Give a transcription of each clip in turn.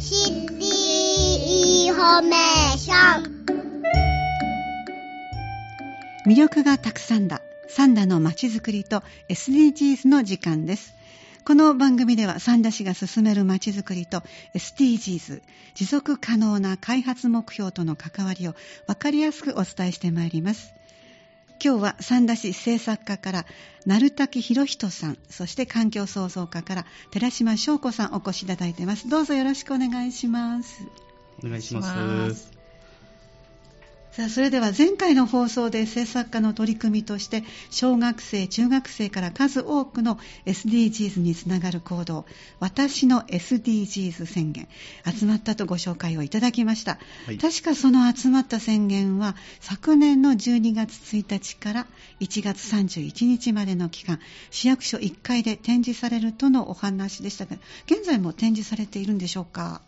City Information。魅力がたくさんだ。三田のまちづくりと SDGs の時間です。この番組では三田市が進めるまちづくりと SDGs 持続可能な開発目標との関わりを分かりやすくお伝えしてまいります。今日は三田市政策課から鳴滝博人さんそして環境創造課から寺島翔子さんお越しいただいています。どうぞよろしくお願いします。お願いします。さあそれでは前回の放送で政策課の取り組みとして小学生中学生から数多くの SDGs につながる行動私の SDGs 宣言集まったとご紹介をいただきました、はい、確かその集まった宣言は昨年の12月1日から1月31日までの期間市役所1階で展示されるとのお話でしたが現在も展示されているんでしょうか？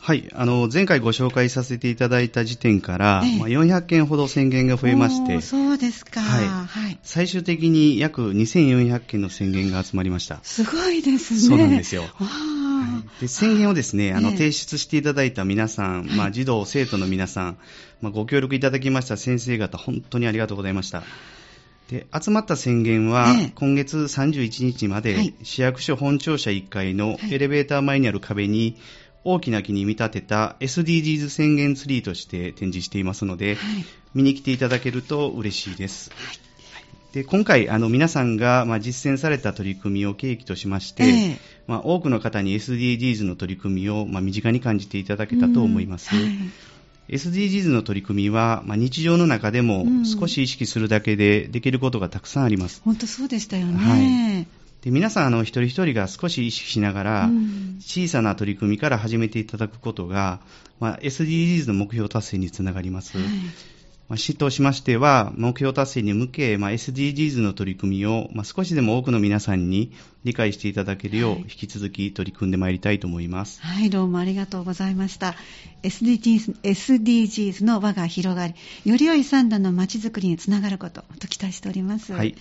はい、あの前回ご紹介させていただいた時点から、ええ、まあ、400件ほど宣言が増えまして、そうですか、はい。はい、最終的に約2400件の宣言が集まりました。すごいですね。そうなんですよ。はい、で宣言をですね、あの、提出していただいた皆さん、まあ、児童、生徒の皆さん、まあ、ご協力いただきました先生方、本当にありがとうございました。で集まった宣言は、今月31日まで、市役所本庁舎1階のエレベーター前にある壁に、大きな木に見立てた SDGs 宣言ツリーとして展示していますので、はい、見に来ていただけると嬉しいです。はいで今回、あの皆さんが、まあ、実践された取り組みを契機としまして、えー、まあ、多くの方に SDGs の取り組みを、まあ、身近に感じていただけたと思います。はい、SDGs の取り組みは、まあ、日常の中でも少し意識するだけでできることがたくさんあります。本当そうでしたよね。はいで皆さんあの一人一人が少し意識しながら、うん、小さな取り組みから始めていただくことが、まあ、SDGs の目標達成につながります。はいまあ、市としましては、目標達成に向け、まあ、SDGs の取り組みを、まあ、少しでも多くの皆さんに理解していただけるよう、引き続き取り組んでまいりたいと思います。はい、どうもありがとうございました。SDGs, SDGs の輪が広がり、より良い三段の街づくりにつながること、と期待しております。はい。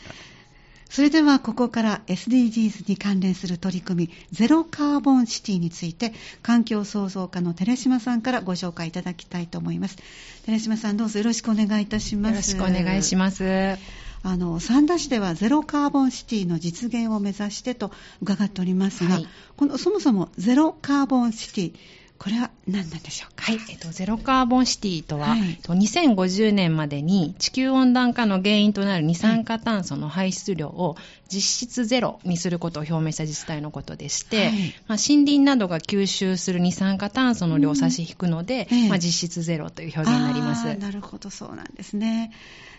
それではここから SDGs に関連する取り組みゼロカーボンシティについて環境創造課の寺島さんからご紹介いただきたいと思います。寺島さんどうぞよろしくお願いいたします。よろしくお願いします。あの三田市ではゼロカーボンシティの実現を目指してと伺っておりますが、はい、このそもそもゼロカーボンシティこれは何なんでしょうか、はいえっと、ゼロカーボンシティとは、はい、2050年までに地球温暖化の原因となる二酸化炭素の排出量を実質ゼロにすることを表明した自治体のことでして、はい、まあ、森林などが吸収する二酸化炭素の量を差し引くので、うんまあ、実質ゼロという表現になります。なるほどそうなんですね。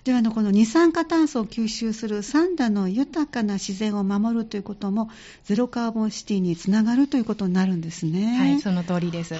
ではのこの二酸化炭素を吸収する三田の豊かな自然を守るということもゼロカーボンシティにつながるということになるんですね。はいその通りです。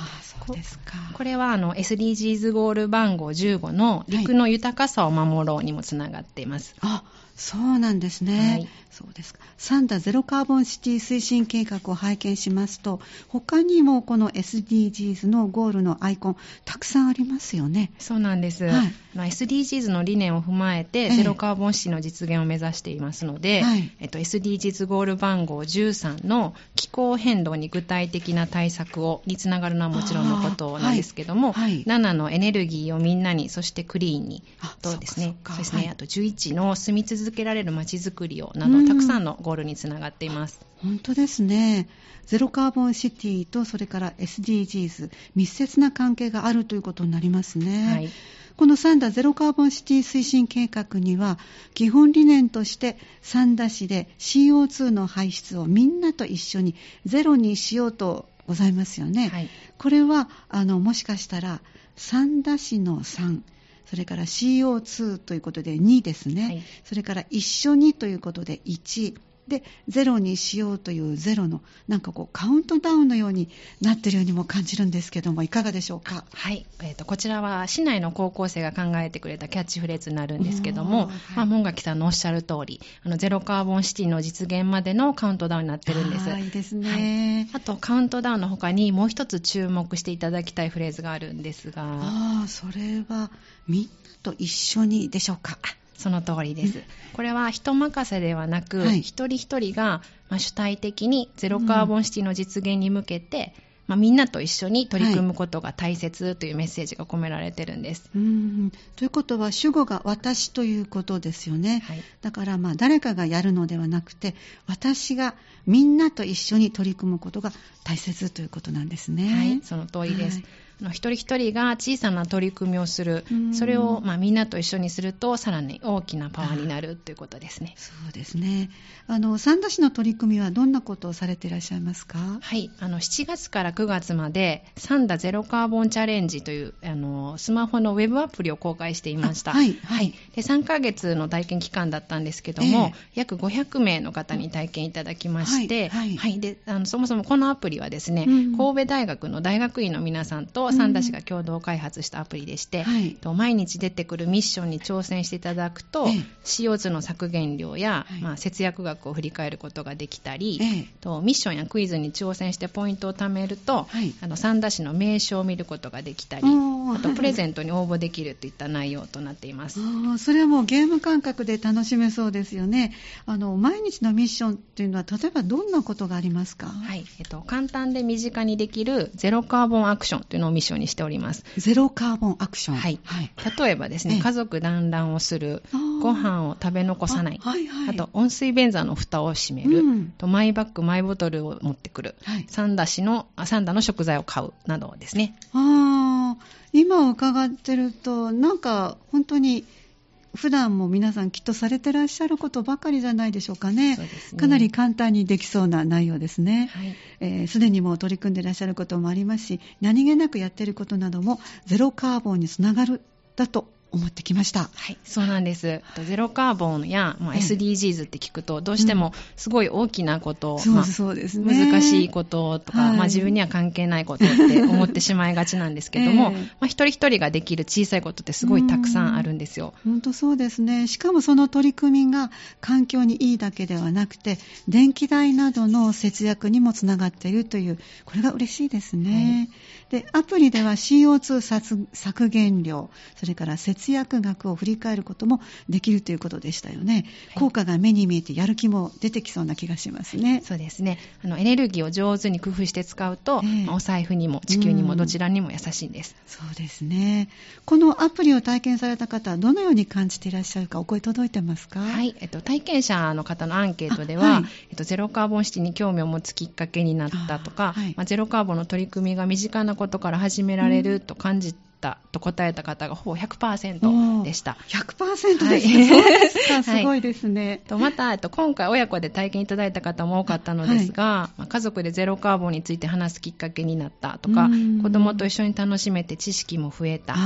そうですかこれはあの SDGs ゴール番号15の陸の豊かさを守ろうにもつながっています。はい、あそうなんですね。はい。そうですか。サンダゼロカーボンシティ推進計画を拝見しますと、他にもこの SDGs のゴールのアイコン、たくさんありますよね。そうなんです。はい、まあ、SDGs の理念を踏まえて、ゼロカーボンシティの実現を目指していますので、はい、えっと、SDGs ゴール番号13の気候変動に具体的な対策をにつながるのはもちろんのことなんですけども、はい。はい、7のエネルギーをみんなに、そしてクリーンに、とですね、そうですね、あと11の住み続けられる街づくりをなど、たくさんのゴールにつながっています。本当ですね。ゼロカーボンシティとそれから SDGs、密接な関係があるということになりますね。はいこの三田ゼロカーボンシティ推進計画には基本理念として三田市で CO2 の排出をみんなと一緒にゼロにしようとございますよね。はい、これはあのもしかしたら三田市の3それから CO2 ということで2ですね、はい、それから一緒にということで1でゼロにしようというゼロのなんかこうカウントダウンのようになっているようにも感じるんですけどもいかがでしょうか？はい、えーと、こちらは市内の高校生が考えてくれたキャッチフレーズになるんですけども、はい、まあ、門垣さんのおっしゃる通りあのゼロカーボンシティの実現までのカウントダウンになってるんです。はいですね、はい、あとカウントダウンの他にもう一つ注目していただきたいフレーズがあるんですが。ああそれはみんなと一緒にでしょうか？その通りです。これは人任せではなく、はい、一人一人が、まあ、主体的にゼロカーボンシティの実現に向けて、まあ、みんなと一緒に取り組むことが大切というメッセージが込められてるんです。はい、うんということは主語が私ということですよね。はい、だからまあ誰かがやるのではなくて私がみんなと一緒に取り組むことが大切ということなんですね。はい、その通りです。はいの一人一人が小さな取り組みをする、それを、まあ、みんなと一緒にするとさらに大きなパワーになるということですね。そうですね。あの三田市の取り組みはどんなことをされていらっしゃいますか？はい。あの7月から9月までサンダゼロカーボンチャレンジというあのスマホのウェブアプリを公開していました。はい、はい、で3ヶ月の体験期間だったんですけども、えー、約500名の方に体験いただきまして、はい、はい。はい、であのそもそもこのアプリはですね、うん、神戸大学の大学院の皆さんと三田市が共同同開発したアプリでして、はい、毎日出てくるミッションに挑戦していただくと、ええ、CO2 の削減量や、はい、まあ、節約額を振り返ることができたり、え、とミッションやクイズに挑戦してポイントを貯めると、はい、あの三田市の名称を見ることができたりあとプレゼントに応募できるといった内容となっています。それはもうゲーム感覚で楽しめそうですよね。あの毎日のミッションっていうのは例えばどんなことがありますか、はいえっと、簡単で身近にできるゼロカーボンアクションというのをミッションにしております。ゼロカーボンアクション。はい。はい、例えばですね、家族団らんをする、ご飯を食べ残さない、あ,、はいはい、あと温水便座の蓋を閉める、うん、とマイバッグ、マイボトルを持ってくる、はい、三田市の、三田の食材を買うなどですね。あ今伺ってると、なんか本当に普段も皆さんきっとされてらっしゃることばかりじゃないでしょうかね。ねかなり簡単にできそうな内容ですね。す、はい、えー、で、にも取り組んでらっしゃることもありますし、何気なくやってることなどもゼロカーボンにつながるだと思ってきました。はい、そうなんです。ゼロカーボンや、まあ、SDGs って聞くと、どうしてもすごい大きなこと、うんまあ、そうですね。難しいこととか、はい、まあ、自分には関係ないことって思ってしまいがちなんですけども、えー、まあ、一人一人ができる小さいことってすごいたくさんあるんですよ。本当そうですね。しかもその取り組みが環境にいいだけではなくて、電気代などの節約にもつながっているという、これが嬉しいですね。はい、で、アプリでは CO2 削減量、それから節節約額を振り返ることもできるということでしたよね、はい、効果が目に見えてやる気も出てきそうな気がしますね。そうですね。あのエネルギーを上手に工夫して使うと、えーまあ、お財布にも地球にもどちらにも優しいんです、そうですね。このアプリを体験された方はどのように感じていらっしゃるかお声届いてますか？はい、えっと、体験者の方のアンケートでは、はい、えっと、ゼロカーボンシティに興味を持つきっかけになったとか、はい、まあ、ゼロカーボンの取り組みが身近なことから始められると感じったと答えた方がほぼ100%でした。100%ですね。はい、そうですか、すごいですね。はい、とまた、と今回親子で体験いただいた方も多かったのですが、はい、まあ、家族でゼロカーボンについて話すきっかけになったとか、子供と一緒に楽しめて知識も増えた、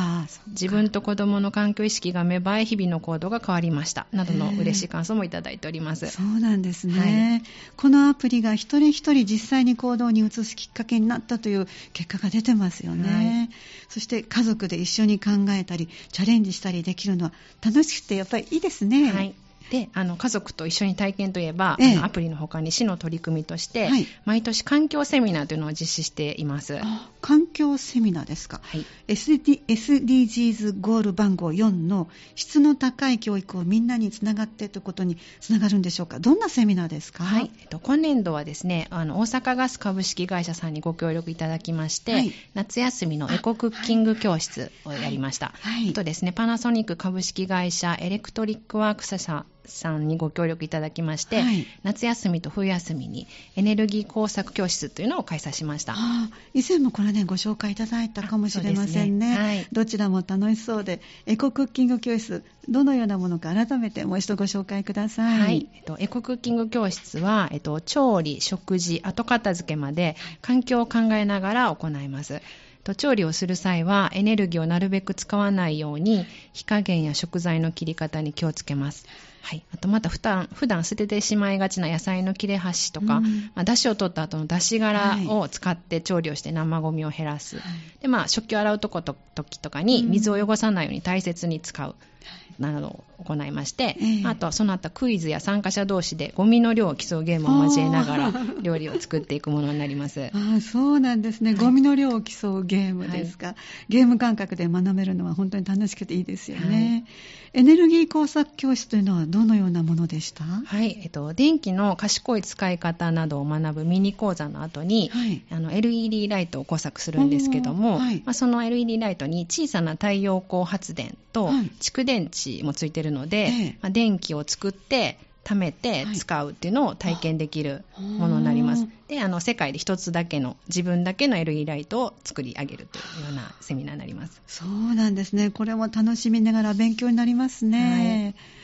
自分と子供の環境意識が芽生え、日々の行動が変わりました、などの嬉しい感想もいただいております。そうなんですね。このアプリが一人一人実際に行動に移すきっかけになったという結果が出てますよね。そして家家族で一緒に考えたりチャレンジしたりできるのは楽しくてやっぱりいいですね。はいであの家族と一緒に体験といえば、ええ、アプリの他に市の取り組みとして、はい、毎年環境セミナーというのを実施しています。環境セミナーですか、はい、SD SDGs ゴール番号4の質の高い教育をみんなにつながってということにつながるんでしょうか。どんなセミナーですか、はい。えっと、今年度はですねあの大阪ガス株式会社さんにご協力いただきまして、はい、夏休みのエコクッキング教室をやりました、はい、あとですねパナソニック株式会社エレクトリックワークス社さんにご協力いただきまして、はい、夏休みと冬休みにエネルギー工作教室というのを開催しました。以前もこれねご紹介いただいたかもしれませんね、ね。はい、どちらも楽しそうでエコクッキング教室どのようなものか改めてもう一度ご紹介ください、はい。えっと、エコクッキング教室は、えっと、調理食事後片付けまで環境を考えながら行いますと調理をする際はエネルギーをなるべく使わないように火加減や食材の切り方に気をつけます。はい、あとまた普段普段捨ててしまいがちな野菜の切れ端とか、うん、まあ、出汁を取った後の出し殻を使って調理をして生ゴミを減らす、はい、でまあ、食器を洗うとこと時とかに水を汚さないように大切に使う、などを行いまして、えー、あとはその後クイズや参加者同士でゴミの量を競うゲームを交えながら料理を作っていくものになります。あそうなんですね、ゴミの量を競うゲームですか、はい、ゲーム感覚で学べるのは本当に楽しくていいですよね、エネルギー工作教室というのはどのようなものでした？はい、えっと、電気の賢い使い方などを学ぶミニ講座の後に、はい、あの LED ライトを工作するんですけども、はい、まあ、その LED ライトに小さな太陽光発電と蓄電池もついてるので、はい、まあ、電気を作って貯めて使うっていうのを体験できるものになります。で、あの、世界で一つだけの、自分だけの LED ライトを作り上げるというようなセミナーになります。そうなんですね。これも楽しみながら勉強になりますね。はい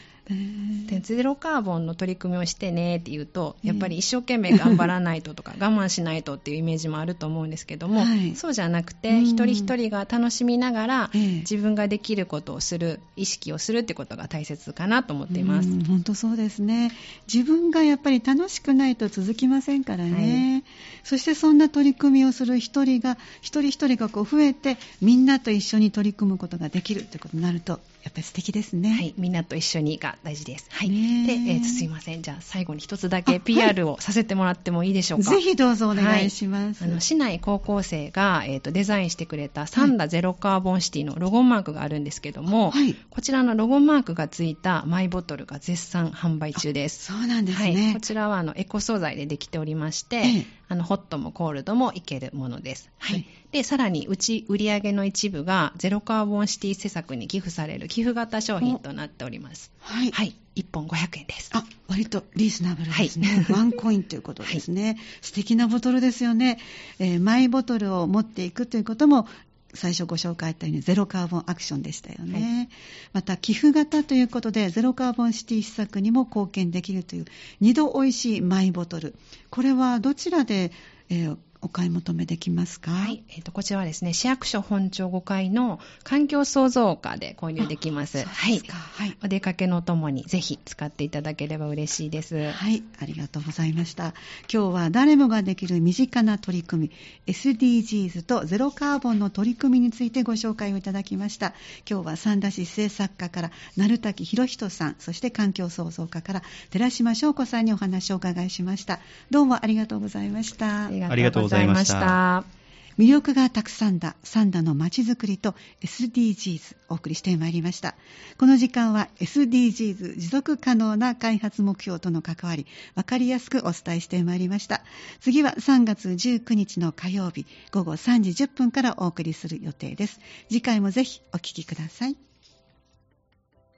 でゼロカーボンの取り組みをしてねって言うとやっぱり一生懸命頑張らないととか 我慢しないとっていうイメージもあると思うんですけども、はい、そうじゃなくて、一人一人が楽しみながら、自分ができることをする意識をするってことが大切かなと思っています。本当そうですね。自分がやっぱり楽しくないと続きませんからね、はい、そしてそんな取り組みをする一人が一人一人がこう増えてみんなと一緒に取り組むことができるということになるとやっぱり素敵ですね。はい、みんなと一緒にが大事です。はい。で、えー、すいません。じゃあ最後に一つだけ PR をさせてもらってもいいでしょうか？ぜひどうぞお願いします。はい、あの市内高校生が、えーと、デザインしてくれたサンダゼロカーボンシティのロゴマークがあるんですけども、はい、こちらのロゴマークがついたマイボトルが絶賛販売中です。そうなんですね。はい、こちらはあのエコ素材でできておりまして、ええ、あのホットもコールドもいけるものです。はい。で、さらにうち売上の一部がゼロカーボンシティ施策に寄付される寄付型商品となっております。はい。はい。1本500円です。あ、割とリーズナブルですね。はい、ワンコインということですね。はい、素敵なボトルですよね、えー、マイボトルを持っていくということも最初ご紹介あったようにゼロカーボンアクションでしたよね、はい、また寄付型ということでゼロカーボンシティ施策にも貢献できるという2度おいしいマイボトルこれはどちらで、えー、お買い求めできますか？はい、えーと、こちらはですね市役所本庁5階の環境創造課で購入できます。はい、はい、お出かけのともにぜひ使っていただければ嬉しいです。はい。ありがとうございました。今日は誰もができる身近な取り組み SDGs とゼロカーボンの取り組みについてご紹介をいただきました。今日は三田市政策課から鳴滝博人さんそして環境創造課から寺島翔子さんにお話をお伺いしました。どうもありがとうございました。ありがとうございました。魅力がたくさんだ三田のまちづくりと SDGs お送りしてまいりました。この時間は SDGs 持続可能な開発目標との関わり分かりやすくお伝えしてまいりました。次は3月19日の火曜日午後3時10分からお送りする予定です。次回もぜひお聴きください。